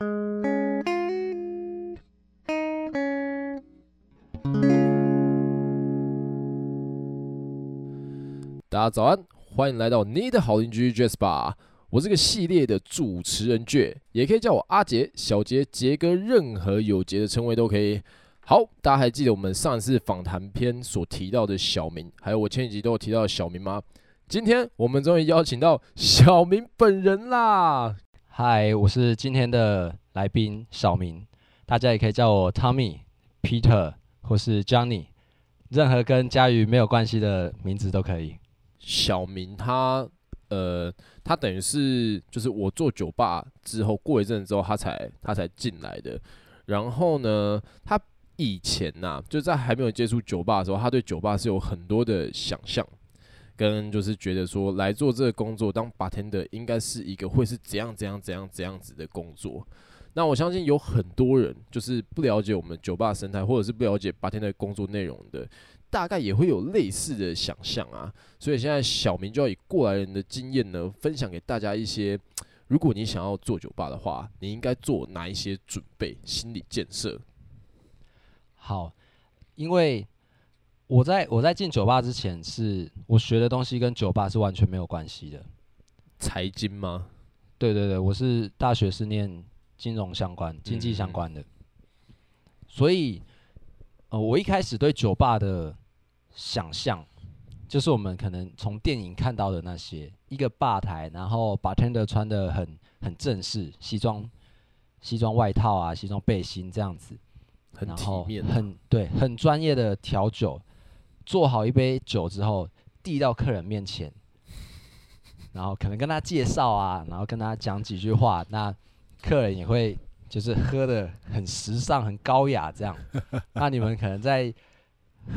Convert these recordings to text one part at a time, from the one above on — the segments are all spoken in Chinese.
大家早安，欢迎来到你的好邻居 Jazz Bar。我这个系列的主持人倔也可以叫我阿杰、小杰、杰哥，任何有杰的称谓都可以。好，大家还记得我们上次访谈篇所提到的小明，还有我前几集都有提到的小明吗？今天我们终于邀请到小明本人啦！嗨，我是今天的来宾小明，大家也可以叫我 Tommy、Peter 或是 Johnny，任何跟家瑜没有关系的名字都可以。小明他呃，他等于是就是我做酒吧之后过一阵子之后，他才他才进来的。然后呢，他以前呐、啊，就在还没有接触酒吧的时候，他对酒吧是有很多的想象。跟就是觉得说来做这个工作当 bartender 应该是一个会是怎样怎样怎样怎样子的工作。那我相信有很多人就是不了解我们酒吧生态，或者是不了解 bartender 工作内容的，大概也会有类似的想象啊。所以现在小明就要以过来人的经验呢，分享给大家一些，如果你想要做酒吧的话，你应该做哪一些准备、心理建设。好，因为。我在我在进酒吧之前是，是我学的东西跟酒吧是完全没有关系的。财经吗？对对对，我是大学是念金融相关、经济相关的。嗯嗯。所以，呃，我一开始对酒吧的想象，就是我们可能从电影看到的那些，一个吧台，然后 bartender 穿的很很正式，西装西装外套啊，西装背心这样子，很体面啊，很对，很专业的调酒。做好一杯酒之后，递到客人面前，然后可能跟他介绍啊，然后跟他讲几句话，那客人也会就是喝的很时尚、很高雅这样。那你们可能在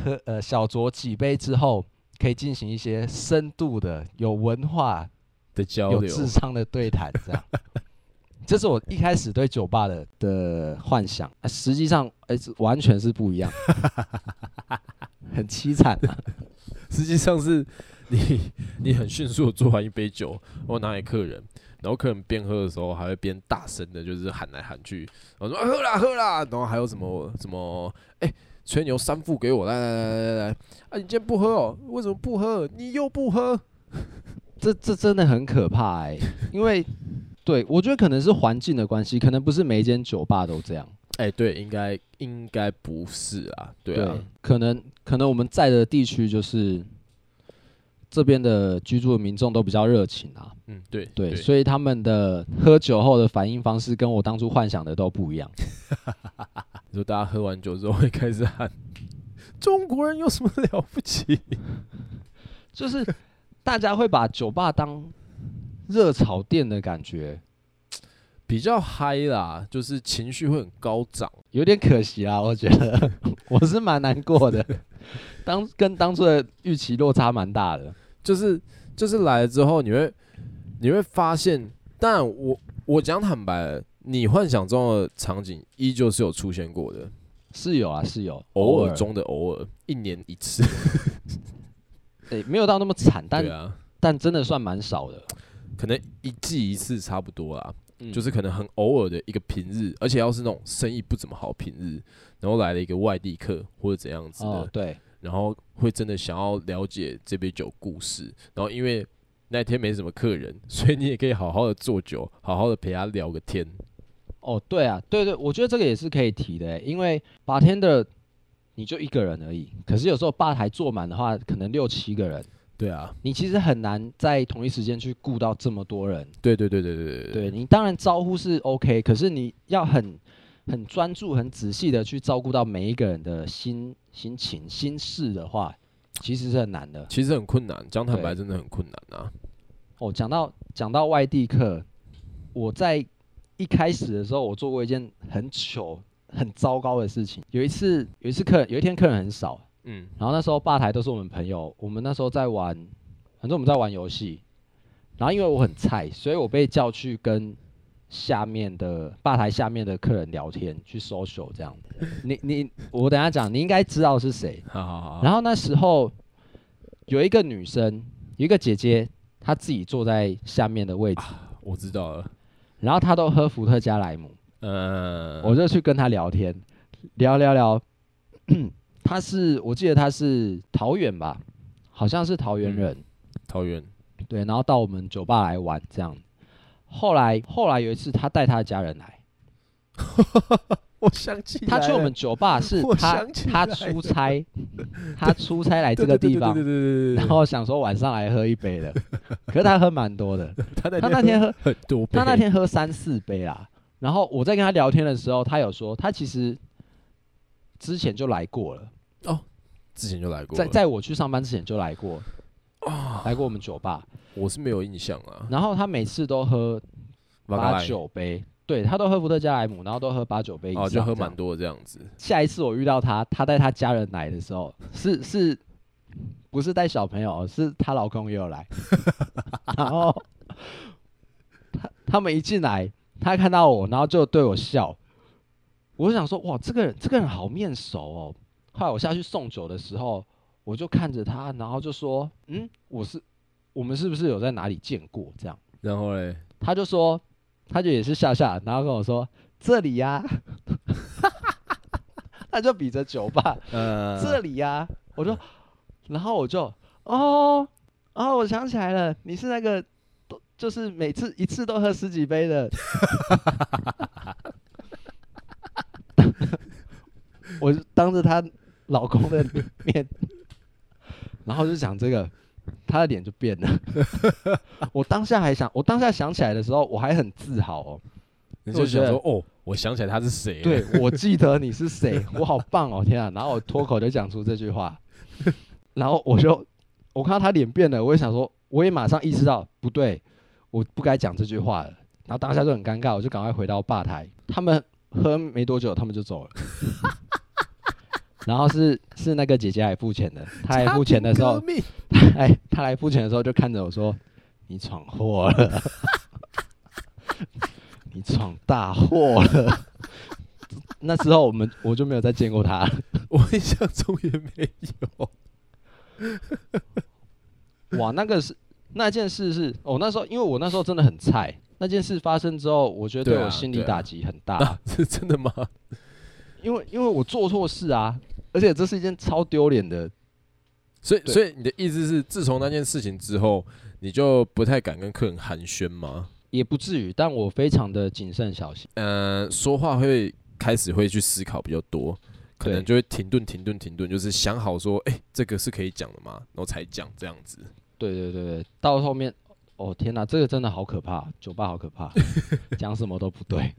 喝呃小酌几杯之后，可以进行一些深度的、有文化的交流、有智商的对谈，这样。这是我一开始对酒吧的的幻想，啊、实际上哎、欸，完全是不一样。很凄惨啊！实际上是你，你很迅速的做完一杯酒，然后拿给客人，然后客人边喝的时候还会边大声的，就是喊来喊去，然后说、啊、喝啦喝啦，然后还有什么什么，哎、欸，吹牛三副给我，来来来来来，啊，你今天不喝哦？为什么不喝？你又不喝？这这真的很可怕哎、欸，因为对我觉得可能是环境的关系，可能不是每一间酒吧都这样。哎、欸，对，应该应该不是啊，对啊，对可能可能我们在的地区就是这边的居住的民众都比较热情啊，嗯，对对，对，所以他们的喝酒后的反应方式跟我当初幻想的都不一样。你说大家喝完酒之后会开始喊“中国人有什么了不起”，就是大家会把酒吧当热炒店的感觉。比较嗨啦，就是情绪会很高涨，有点可惜啦，我觉得我是蛮难过的，当跟当初的预期落差蛮大的，就是就是来了之后，你会你会发现，但我我讲坦白，你幻想中的场景依旧是有出现过的，是有啊，是有，偶尔中的偶尔，一年一次，对，没有到那么惨，但、啊、但真的算蛮少的，可能一季一次差不多啦。就是可能很偶尔的一个平日，而且要是那种生意不怎么好平日，然后来了一个外地客或者怎样子的，哦，对，然后会真的想要了解这杯酒故事，然后因为那天没什么客人，所以你也可以好好的做酒，好好的陪他聊个天。哦，对啊，对对，我觉得这个也是可以提的，因为 bartender 你就一个人而已，可是有时候吧台坐满的话，可能六七个人。对啊，你其实很难在同一时间去顾到这么多人。对对对对对对，对你当然招呼是 OK，可是你要很很专注、很仔细的去照顾到每一个人的心心情、心事的话，其实是很难的。其实很困难，讲坦白真的很困难啊。哦，讲到讲到外地客，我在一开始的时候，我做过一件很糗、很糟糕的事情。有一次，有一次客人，有一天客人很少。嗯，然后那时候吧台都是我们朋友，我们那时候在玩，反正我们在玩游戏。然后因为我很菜，所以我被叫去跟下面的吧台下面的客人聊天，去 social 这样。你你我等下讲，你应该知道是谁。好好好。然后那时候有一个女生，有一个姐姐，她自己坐在下面的位置。啊，我知道了。然后她都喝伏特加莱姆。嗯，我就去跟她聊天，聊聊聊。他是，我记得他是桃园吧，好像是桃园人。嗯、桃园。对，然后到我们酒吧来玩这样。后来，后来有一次，他带他的家人来。我想起他去我们酒吧是 他他出差，他出差来这个地方，然后想说晚上来喝一杯的，可是他喝蛮多的，他那天喝很多，他那天喝三四杯啦。然后我在跟他聊天的时候，他有说他其实之前就来过了哦，之前就来过，在在我去上班之前就来过，来过我们酒吧，我是没有印象啊。然后他每次都喝八九杯。对，他都喝伏特加莱姆，然后都喝八九杯以上，哦，就喝蛮多这样子。下一次我遇到他，他带他家人来的时候，是是，不是带小朋友，是她老公也有来。然后他他们一进来，他看到我，然后就对我笑。我就想说，哇，这个人这个人好面熟哦。后来我下去送酒的时候，我就看着他，然后就说，嗯，我是我们是不是有在哪里见过？这样。然后嘞，他就说。他就也是笑笑，然后跟我说：“这里呀。”他就比着酒吧，呃、这里呀。我说，然后我就哦哦，我想起来了，你是那个都就是每次一次都喝十几杯的。我就当着她老公的面，然后就讲这个。她的脸就变了，我当下还想，我当下想起来的时候，我还很自豪哦。你就觉得说，哦，我想起来他是谁？对，我记得你是谁，我好棒哦，天啊！然后我脱口就讲出这句话，然后我就，我看到他脸变了，我也想说，我也马上意识到不对，我不该讲这句话了。然后当下就很尴尬，我就赶快回到吧台。他们喝没多久，他们就走了。然后是是那个姐姐来付钱的，她来付钱的时候，哎，她来付钱的时候就看着我说：“你闯祸了，你闯大祸了。”那之后我们我就没有再见过她，我印象中也没有。哇，那个是那件事是，哦，那时候因为我那时候真的很菜，那件事发生之后，我觉得对我心理打击很大。啊啊、是真的吗？因为因为我做错事啊。而且这是一件超丢脸的，所以所以你的意思是，自从那件事情之后，你就不太敢跟客人寒暄吗？也不至于，但我非常的谨慎小心。嗯、呃，说话会开始会去思考比较多，可能就会停顿停顿停顿，就是想好说，哎、欸，这个是可以讲的吗？然后才讲这样子。对对对对，到后面，哦天哪，这个真的好可怕，酒吧好可怕，讲什么都不对。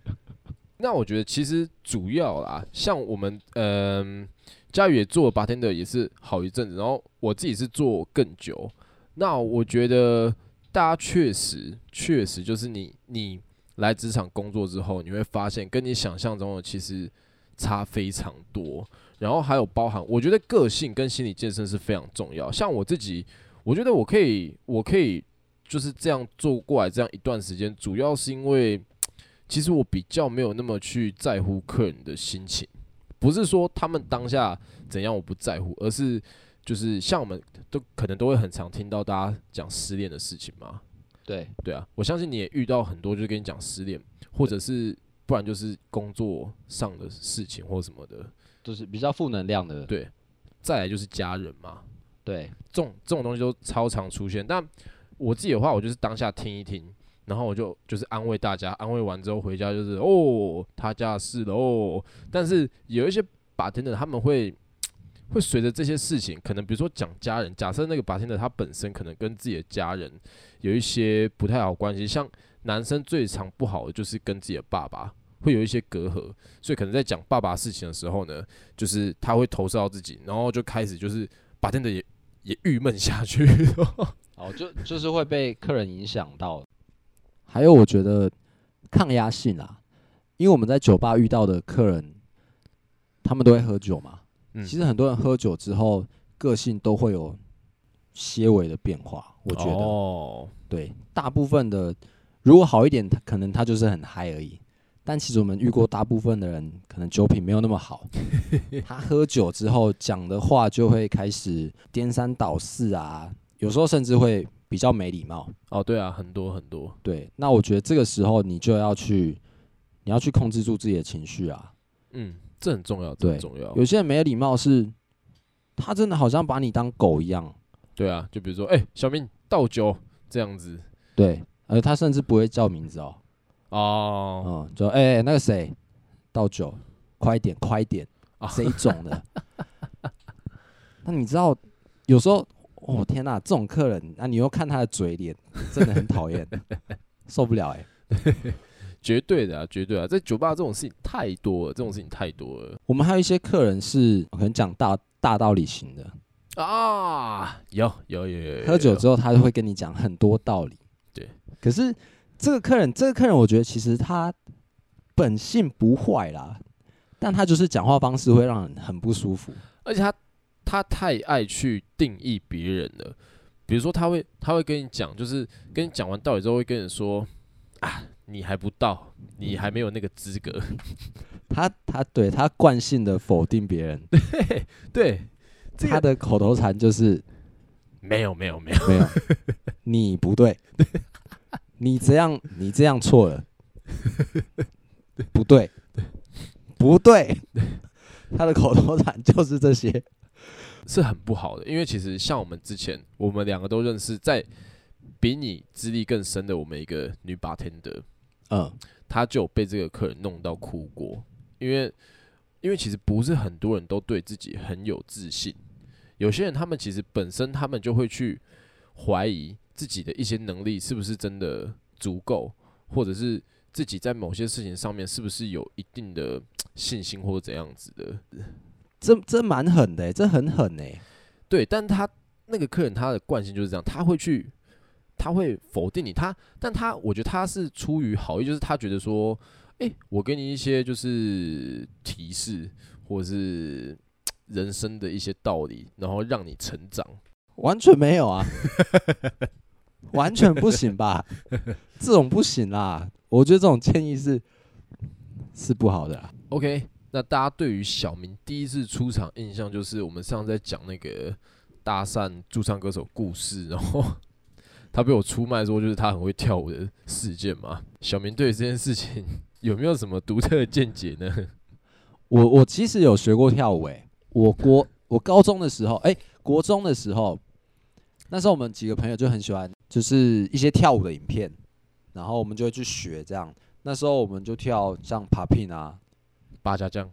那我觉得其实主要啦，像我们嗯。呃宇也做 bartender 也是好一阵子，然后我自己是做更久。那我觉得大家确实确实就是你你来职场工作之后，你会发现跟你想象中的其实差非常多。然后还有包含，我觉得个性跟心理建设是非常重要。像我自己，我觉得我可以我可以就是这样做过来这样一段时间，主要是因为其实我比较没有那么去在乎客人的心情。不是说他们当下怎样我不在乎，而是就是像我们都可能都会很常听到大家讲失恋的事情嘛。对对啊，我相信你也遇到很多，就是跟你讲失恋，或者是不然就是工作上的事情或什么的，就是比较负能量的。对，再来就是家人嘛。对，这种这种东西都超常出现。但我自己的话，我就是当下听一听。然后我就就是安慰大家，安慰完之后回家就是哦，他家的事了哦。但是有一些 bartender 他们会会随着这些事情，可能比如说讲家人，假设那个 bartender 他本身可能跟自己的家人有一些不太好关系，像男生最常不好的就是跟自己的爸爸会有一些隔阂，所以可能在讲爸爸事情的时候呢，就是他会投射到自己，然后就开始就是 bartender 也也郁闷下去，哦，就就是会被客人影响到。还有，我觉得抗压性啦，因为我们在酒吧遇到的客人，他们都会喝酒嘛。嗯。其实很多人喝酒之后，个性都会有些微的变化。我觉得，哦，对，大部分的如果好一点，他可能他就是很嗨而已。但其实我们遇过大部分的人，可能酒品没有那么好。他喝酒之后讲的话就会开始颠三倒四啊，有时候甚至会。比较没礼貌哦，对啊，很多很多。对，那我觉得这个时候你就要去你要去控制住自己的情绪啊。嗯，这很重要，这很重要。有些人没礼貌是，他真的好像把你当狗一样。对啊，就比如说，哎、欸，小明倒酒这样子。对，而他甚至不会叫名字哦。哦，嗯，就哎、欸，那个谁倒酒，快点，快点，谁种的？那你知道，有时候，哦天哪，这种客人，那、啊、你又看他的嘴脸，真的很讨厌，受不了哎、欸。绝对的啊，绝对啊，在酒吧这种事情太多了，这种事情太多了。我们还有一些客人是可能讲大大道理型的啊，有有有有，喝酒之后他就会跟你讲很多道理。对，可是这个客人，这个客人，我觉得其实他本性不坏啦，但他就是讲话方式会让人很不舒服，而且他他太爱去定义别人了。比如说，他会他会跟你讲，就是跟你讲完道理之后，会跟你说啊。你还不到，你还没有那个资格。他他对他惯性的否定别人，对 对，他的口头禅就是没有没有没有。没有，你不对，你这样你这样错了，不对。不对，他的口头禅就是这些，是很不好的。因为其实像我们之前，我们两个都认识，在比你资历更深的我们一个女 bartender。嗯，她就被这个客人弄到哭过，因为因为其实不是很多人都对自己很有自信，有些人他们其实本身他们就会去怀疑自己的一些能力是不是真的足够，或者是自己在某些事情上面是不是有一定的信心或者怎样子的，这这蛮狠的，这很狠呢，对，但他那个客人他的惯性就是这样，他会去。他会否定你，他，但他我觉得他是出于好意，就是他觉得说，哎、欸，我给你一些就是提示，或者是人生的一些道理，然后让你成长。完全没有啊，完全不行吧？这种不行啦，我觉得这种建议是是不好的啦。OK，那大家对于小明第一次出场印象，就是我们上次在讲那个搭讪驻唱歌手故事，然后。他被我出卖说，就是他很会跳舞的事件嘛。小明对这件事情有没有什么独特的见解呢？我我其实有学过跳舞诶、我国我高中的时候，诶、国中的时候，那时候我们几个朋友就很喜欢，就是一些跳舞的影片，然后我们就会去学这样。那时候我们就跳像 popping 啊，八家将。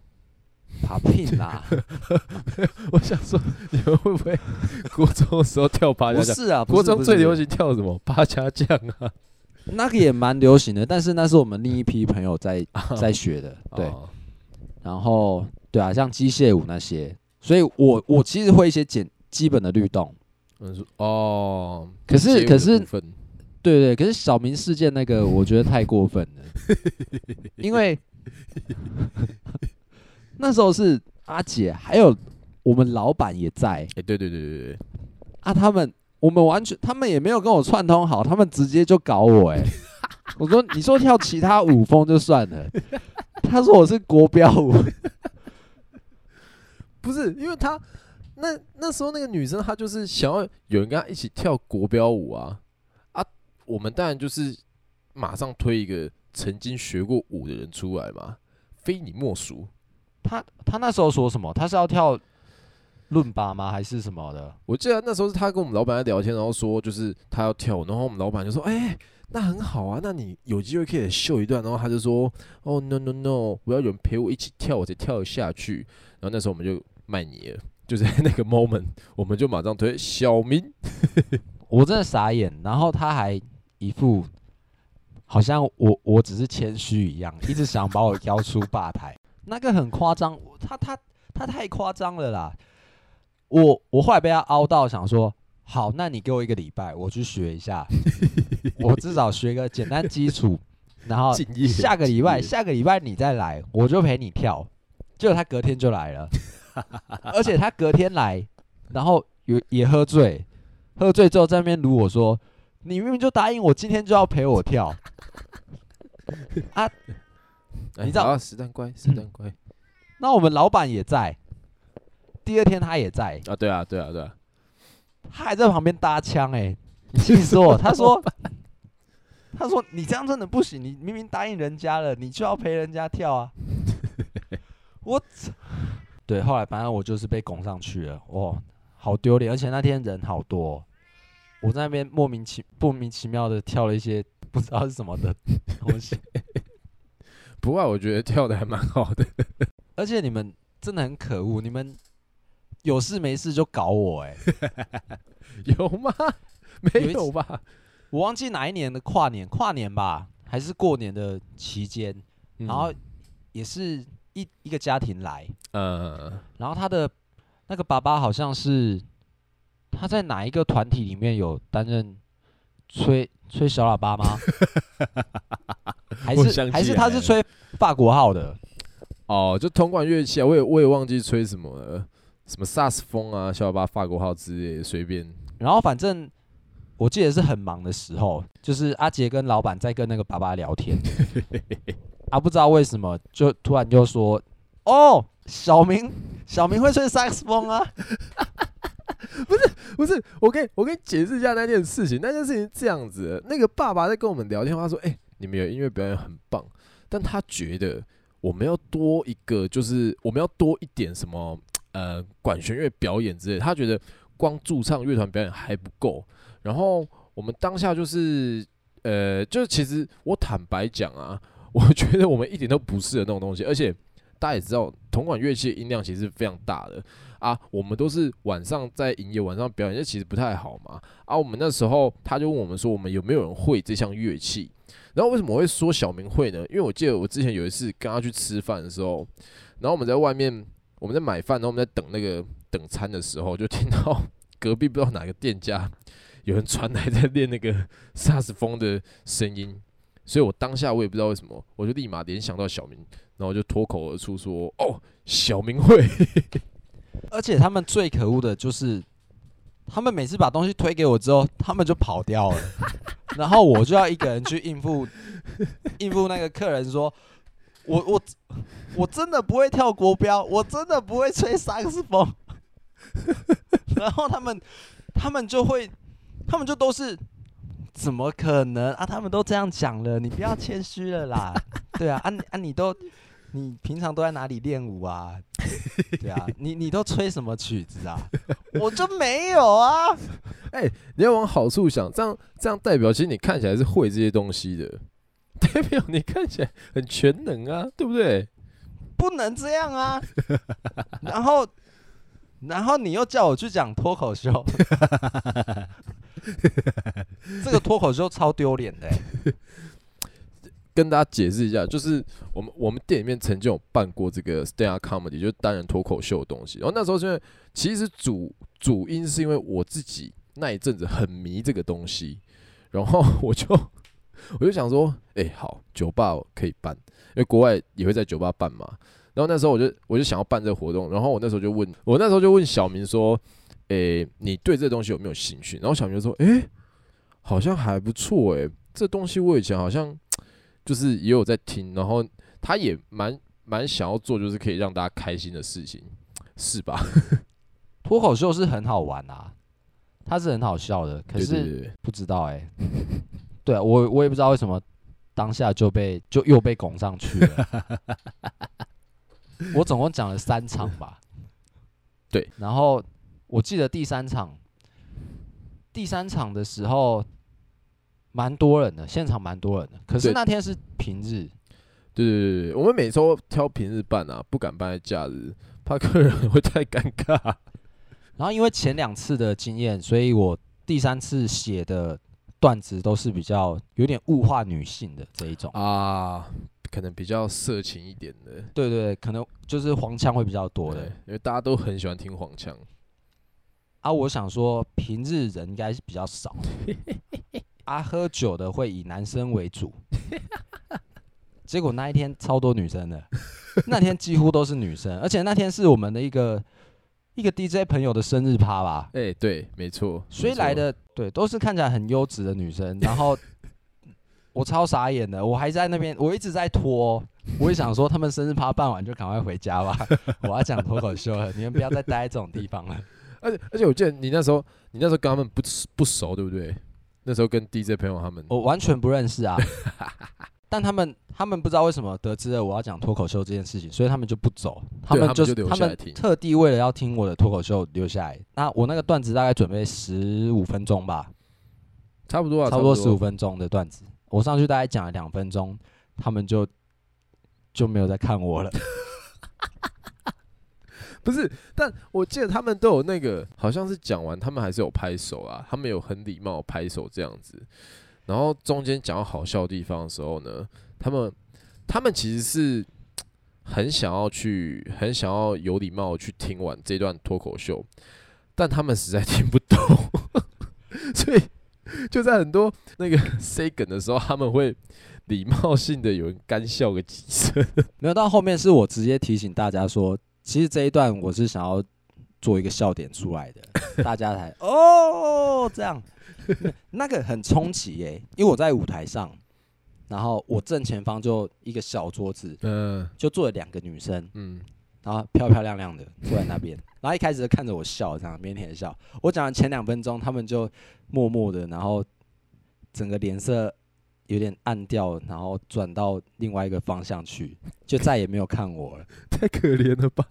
爬聘啦！我想说，你们会不会国中的时候跳八家将？不是啊，国中最流行跳什么？八家将啊，那个也蛮流行的。但是那是我们另一批朋友在 在学的，对。然后，对啊，像机械舞那些，所以我我其实会一些简基本的律动。嗯，哦。可是可是，对对，可是小明事件那个，我觉得太过分了，因为。那时候是阿姐，还有我们老板也在。哎、欸，对对对对对，啊，他们我们完全，他们也没有跟我串通好，他们直接就搞我。哎，我说你说跳其他舞风就算了，他说我是国标舞，不是，因为他那那时候那个女生她就是想要有人跟她一起跳国标舞啊啊，我们当然就是马上推一个曾经学过舞的人出来嘛，非你莫属。他他那时候说什么？他是要跳伦巴吗？还是什么的？我记得那时候是他跟我们老板在聊天，然后说就是他要跳，然后我们老板就说：“哎、欸，那很好啊，那你有机会可以秀一段。”然后他就说：“哦，no no no，我要有人陪我一起跳，我才跳得下去。”然后那时候我们就卖你了，就在那个 moment，我们就马上推小明，我真的傻眼。然后他还一副好像我我只是谦虚一样，一直想把我邀出吧台。那个很夸张，他他他太夸张了啦！我我后来被他凹到，想说好，那你给我一个礼拜，我去学一下，我至少学个简单基础，然后下个礼拜下个礼拜你再来，我就陪你跳。结果他隔天就来了，而且他隔天来，然后也也喝醉，喝醉之后在那边卢我说，你明明就答应我今天就要陪我跳 啊！欸、你知道啊？实弹乖，实弹乖。那我们老板也在，第二天他也在啊。对啊，对啊，对啊。他还在旁边搭腔哎、欸，气死我！他说，他说你这样真的不行，你明明答应人家了，你就要陪人家跳啊。我操，对，后来反正我就是被拱上去了，哇，好丢脸，而且那天人好多，我在那边莫名其莫名其妙的跳了一些不知道是什么的 东西。不过我觉得跳的还蛮好的，而且你们真的很可恶，你们有事没事就搞我哎、欸，有吗？没有吧？我忘记哪一年的跨年，跨年吧，还是过年的期间，然后也是一一个家庭来，嗯，然后他的那个爸爸好像是他在哪一个团体里面有担任吹吹小喇叭吗？还是还是他是吹法国号的？哦，就铜管乐器啊，我也我也忘记吹什么了，什么萨斯风啊、小喇叭、法国号之类的，随便。然后反正我记得是很忙的时候，就是阿杰跟老板在跟那个爸爸聊天，啊，不知道为什么就突然就说：“哦，小明，小明会吹萨克斯风啊。” 不是不是，我给我给你解释一下那件事情。那件事情这样子，那个爸爸在跟我们聊天，他说：“哎、”你们有音乐表演很棒，但他觉得我们要多一个，就是我们要多一点什么呃管弦乐表演之类。他觉得光驻唱乐团表演还不够。然后我们当下就是呃，就是其实我坦白讲啊，我觉得我们一点都不适合那种东西。而且大家也知道，铜管乐器音量其实是非常大的啊。我们都是晚上在营业，晚上表演，这其实不太好嘛。啊，我们那时候他就问我们说，我们有没有人会这项乐器？然后为什么我会说小明会呢？因为我记得我之前有一次跟他去吃饭的时候，然后我们在外面我们在买饭，然后我们在等那个等餐的时候，就听到 隔壁不知道哪个店家有人传来在练那个萨斯风的声音，所以我当下我也不知道为什么，我就立马联想到小明，然后就脱口而出说：“哦，小明会。” 而且他们最可恶的就是，他们每次把东西推给我之后，他们就跑掉了。然后我就要一个人去应付，应付那个客人说，我我我真的不会跳国标，我真的不会吹萨克斯风。然后他们他们就会，他们就都是，怎么可能啊？他们都这样讲了，你不要谦虚了啦。对啊，啊啊你都。你平常都在哪里练舞啊？对啊，你你都吹什么曲子啊？我就没有啊。哎、欸，你要往好处想，这样这样代表其实你看起来是会这些东西的，代表你看起来很全能啊，对不对？不能这样啊。然后，然后你又叫我去讲脱口秀，这个脱口秀超丢脸的、欸。跟大家解释一下，就是我们我们店里面曾经有办过这个 stand up comedy，就是单人脱口秀的东西。然后那时候因为其实主主因是因为我自己那一阵子很迷这个东西，然后我就 我就想说，哎、好，酒吧可以办，因为国外也会在酒吧办嘛。然后那时候我就我就想要办这个活动，然后我那时候就问我那时候就问小明说，哎、你对这东西有没有兴趣？然后小明就说，哎、好像还不错，哎，这东西我以前好像。就是也有在听，然后他也蛮蛮想要做，就是可以让大家开心的事情，是吧？脱口秀是很好玩啊，他是很好笑的，可是不知道哎、欸，对啊，我我也不知道为什么当下就被就又被拱上去了。我总共讲了三场吧，对，然后我记得第三场，第三场的时候。蛮多人的，现场蛮多人的。可是那天是平日，对对对对，我们每周挑平日办啊，不敢办在假日，怕客人会太尴尬。然后因为前两次的经验，所以我第三次写的段子都是比较有点物化女性的这一种啊，可能比较色情一点的。对对对，可能就是黄腔会比较多的，因为大家都很喜欢听黄腔。啊，我想说平日人应该是比较少。啊，喝酒的会以男生为主，结果那一天超多女生的，那天几乎都是女生，而且那天是我们的一个一个 DJ 朋友的生日趴吧？哎、欸，对，没错，所以来的对都是看起来很优质的女生，然后 我超傻眼的，我还在那边，我一直在拖，我也想说他们生日趴办完就赶快回家吧，我要讲脱口秀了，你们不要再待在这种地方了。而且而且我记得你那时候你那时候跟他们不不熟，对不对？那时候跟 DJ 朋友他们，我完全不认识啊。但他们他们不知道为什么得知了我要讲脱口秀这件事情，所以他们就不走，他们就他们特地为了要听我的脱口秀留下来。那我那个段子大概准备十五分钟吧，差不多啊，差不多十五分钟的段子，我上去大概讲了两分钟，他们就就没有再看我了。不是，但我记得他们都有那个，好像是讲完，他们还是有拍手啊，他们有很礼貌拍手这样子。然后中间讲到好笑的地方的时候呢，他们他们其实是很想要去，很想要有礼貌去听完这段脱口秀，但他们实在听不懂，所以就在很多那个 say 梗的时候，他们会礼貌性的有人干笑个几声。没有到后面是我直接提醒大家说。其实这一段我是想要做一个笑点出来的，大家才哦这样，那个很冲击耶，因为我在舞台上，然后我正前方就一个小桌子，嗯，就坐了两个女生，嗯，然后漂漂亮亮的坐在那边，然后一开始就看着我笑，这样腼腆的笑。我讲完前两分钟，他们就默默的，然后整个脸色有点暗掉，然后转到另外一个方向去，就再也没有看我了。太可怜了吧！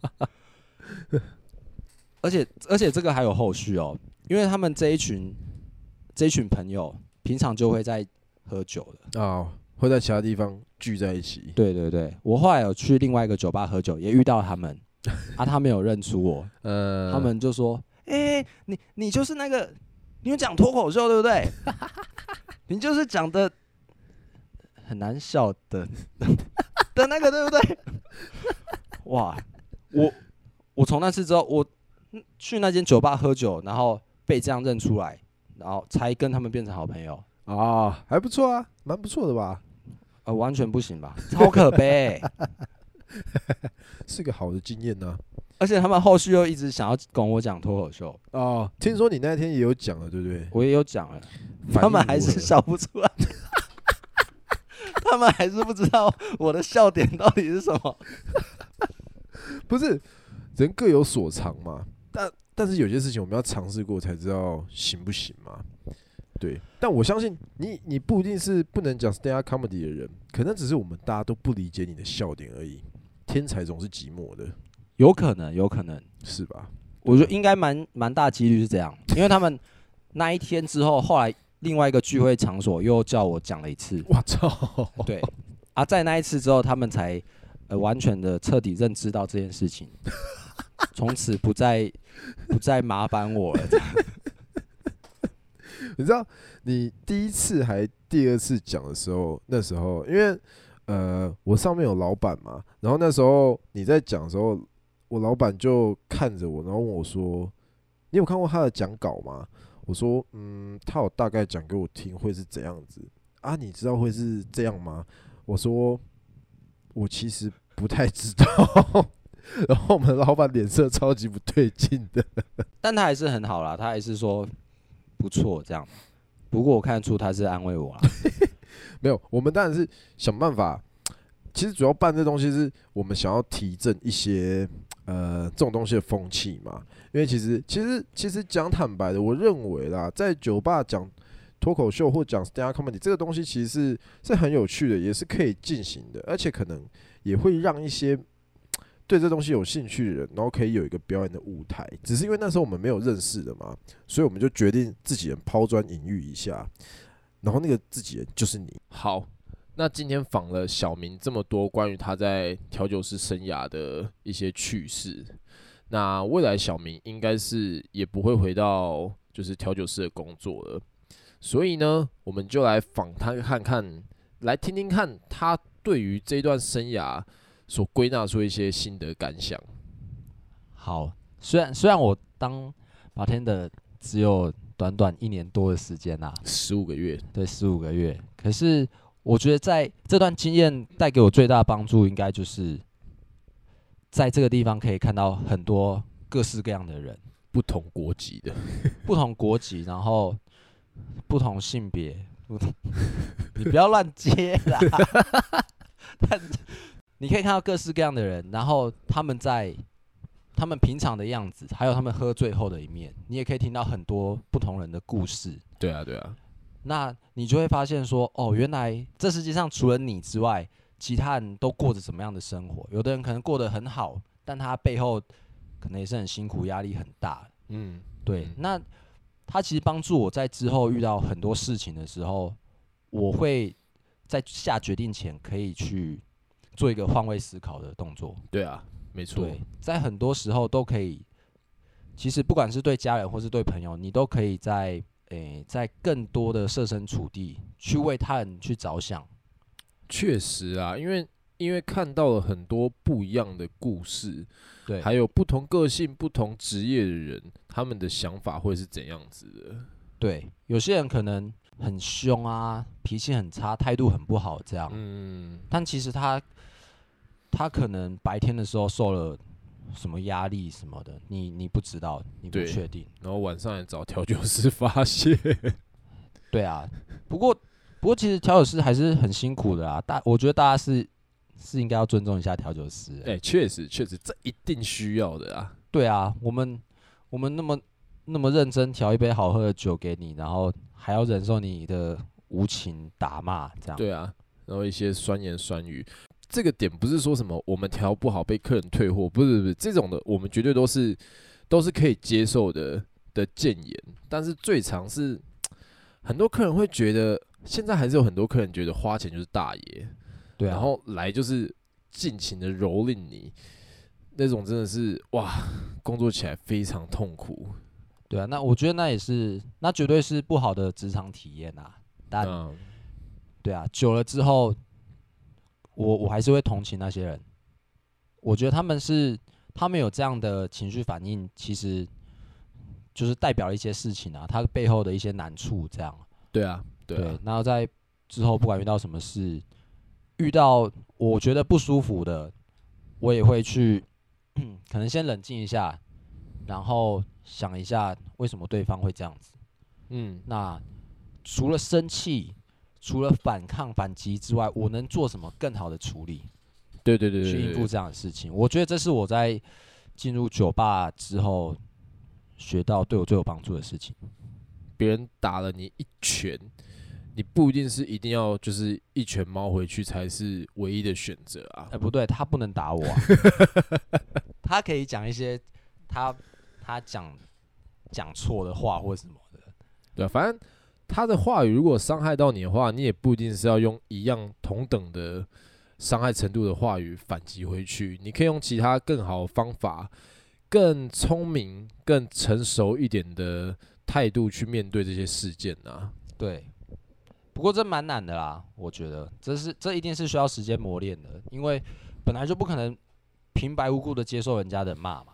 而且而且这个还有后续哦，因为他们这一群这一群朋友平常就会在喝酒的啊，会在其他地方聚在一起。对对对，我后来有去另外一个酒吧喝酒，也遇到他们 啊，他没有认出我，呃，他们就说：“哎，你你就是那个，你有讲脱口秀对不对？你就是讲的。”很难笑的 的那个对不对？哇，我我从那次之后，我去那间酒吧喝酒，然后被这样认出来，然后才跟他们变成好朋友啊、哦，还不错啊，蛮不错的吧？呃，完全不行吧？超可悲，是个好的经验呢、啊。而且他们后续又一直想要跟我讲脱口秀哦，听说你那天也有讲了，对不对？我也有讲了，他们还是笑不出来。他们还是不知道我的笑点到底是什么，不是人各有所长嘛？但但是有些事情我们要尝试过才知道行不行嘛？对，但我相信你，你不一定是不能讲 stand up comedy 的人，可能只是我们大家都不理解你的笑点而已。天才总是寂寞的，有可能，有可能是吧？我觉得应该蛮蛮大几率是这样，因为他们那一天之后，后来。另外一个聚会场所又叫我讲了一次，我操！对，啊，在那一次之后，他们才呃完全的彻底认知到这件事情，从此不再不再麻烦我了。你知道，你第一次还第二次讲的时候，那时候因为呃我上面有老板嘛，然后那时候你在讲的时候，我老板就看着我，然后问我说：“你有看过他的讲稿吗？”我说，嗯，他有大概讲给我听，会是怎样子啊？你知道会是这样吗？我说，我其实不太知道。然后我们老板脸色超级不对劲的，但他还是很好啦，他还是说不错这样。不过我看得出他是安慰我啦。没有，我们当然是想办法。其实主要办这东西是我们想要提振一些呃这种东西的风气嘛。因为其实其实其实讲坦白的，我认为啦，在酒吧讲脱口秀或讲 stand up comedy 这个东西，其实是是很有趣的，也是可以进行的，而且可能也会让一些对这东西有兴趣的人，然后可以有一个表演的舞台。只是因为那时候我们没有认识的嘛，所以我们就决定自己人抛砖引玉一下，然后那个自己人就是你。好，那今天访了小明这么多关于他在调酒师生涯的一些趣事。那未来小明应该是也不会回到就是调酒师的工作了，所以呢，我们就来访他看看，来听听看他对于这段生涯所归纳出一些心得感想。好，虽然虽然我当 bartender 只有短短一年多的时间呐，十五个月，对，十五个月，可是我觉得在这段经验带给我最大的帮助，应该就是。在这个地方可以看到很多各式各样的人，不同国籍的，不同国籍，然后不同性别，不同，你不要乱接啦。但你可以看到各式各样的人，然后他们在他们平常的样子，还有他们喝醉后的一面，你也可以听到很多不同人的故事。对啊，对啊。那你就会发现说，哦，原来这世界上除了你之外，其他人都过着什么样的生活？有的人可能过得很好，但他背后可能也是很辛苦，压力很大。嗯，对。那他其实帮助我在之后遇到很多事情的时候，我会在下决定前可以去做一个换位思考的动作。对啊，没错。对，在很多时候都可以，其实不管是对家人或是对朋友，你都可以在。诶、欸，在更多的设身处地去为他人去着想，确实啊，因为因为看到了很多不一样的故事，对，还有不同个性、不同职业的人，他们的想法会是怎样子的？对，有些人可能很凶啊，脾气很差，态度很不好，这样，嗯，但其实他他可能白天的时候受了。什么压力什么的，你你不知道，你不确定。然后晚上也找调酒师发泄。对啊，不过不过其实调酒师还是很辛苦的啊。大我觉得大家是是应该要尊重一下调酒师。哎、欸，确实确实，这一定需要的啊。对啊，我们我们那么那么认真调一杯好喝的酒给你，然后还要忍受你的无情打骂，这样。对啊，然后一些酸言酸语。这个点不是说什么我们调不好被客人退货，不是不是这种的，我们绝对都是都是可以接受的的建言。但是最常是很多客人会觉得，现在还是有很多客人觉得花钱就是大爷，对啊，然后来就是尽情的蹂躏你，那种真的是哇，工作起来非常痛苦。对啊，那我觉得那也是，那绝对是不好的职场体验啊。但、嗯、对啊，久了之后。我我还是会同情那些人，我觉得他们是他们有这样的情绪反应，其实就是代表了一些事情啊，他背后的一些难处这样。对啊，对啊。对，然后在之后不管遇到什么事，遇到我觉得不舒服的，我也会去，可能先冷静一下，然后想一下为什么对方会这样子。嗯，那除了生气。除了反抗、反击之外，我能做什么更好的处理？对对对，对，去应付这样的事情。我觉得这是我在进入酒吧之后学到对我最有帮助的事情。别人打了你一拳，你不一定是一定要就是一拳猫回去才是唯一的选择啊！哎，不对，他不能打我啊，他可以讲一些他他讲讲错的话或什么的。对，反正。他的话语如果伤害到你的话，你也不一定是要用一样同等的伤害程度的话语反击回去。你可以用其他更好的方法、更聪明、更成熟一点的态度去面对这些事件啊。对，不过这蛮难的啦，我觉得这是这一定是需要时间磨练的，因为本来就不可能平白无故的接受人家的骂嘛。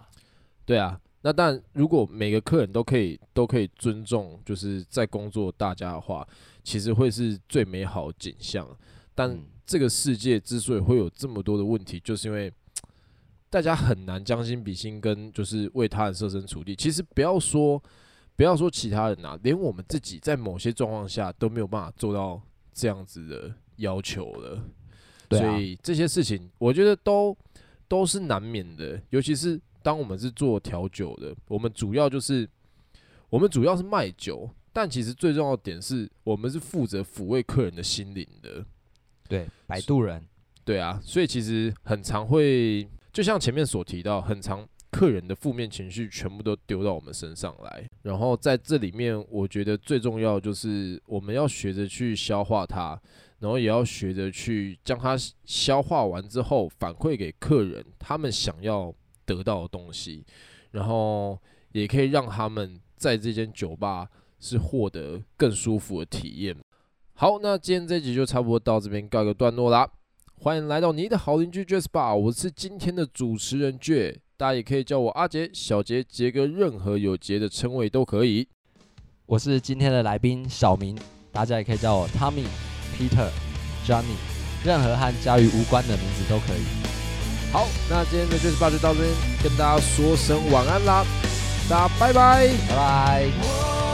对啊。那但如果每个客人都可以都可以尊重，就是在工作大家的话，其实会是最美好景象。但这个世界之所以会有这么多的问题，就是因为大家很难将心比心，跟就是为他人设身处地。其实不要说不要说其他人啊，连我们自己在某些状况下都没有办法做到这样子的要求了。所以这些事情，我觉得都都是难免的，尤其是。当我们是做调酒的，我们主要就是我们主要是卖酒，但其实最重要的点是我们是负责抚慰客人的心灵的。对，摆渡人。对啊，所以其实很常会，就像前面所提到，很常客人的负面情绪全部都丢到我们身上来。然后在这里面，我觉得最重要就是我们要学着去消化它，然后也要学着去将它消化完之后反馈给客人，他们想要。得到的东西，然后也可以让他们在这间酒吧是获得更舒服的体验。好，那今天这集就差不多到这边告一个段落啦。欢迎来到你的好邻居 Jazz Bar，我是今天的主持人 J，大家也可以叫我阿杰、小杰、杰哥，任何有杰的称谓都可以。我是今天的来宾小明，大家也可以叫我 Tommy、Peter、Johnny，任何和家瑜无关的名字都可以。好，那今天的爵士吧就到这边，跟大家说声晚安啦，大家拜拜，拜拜。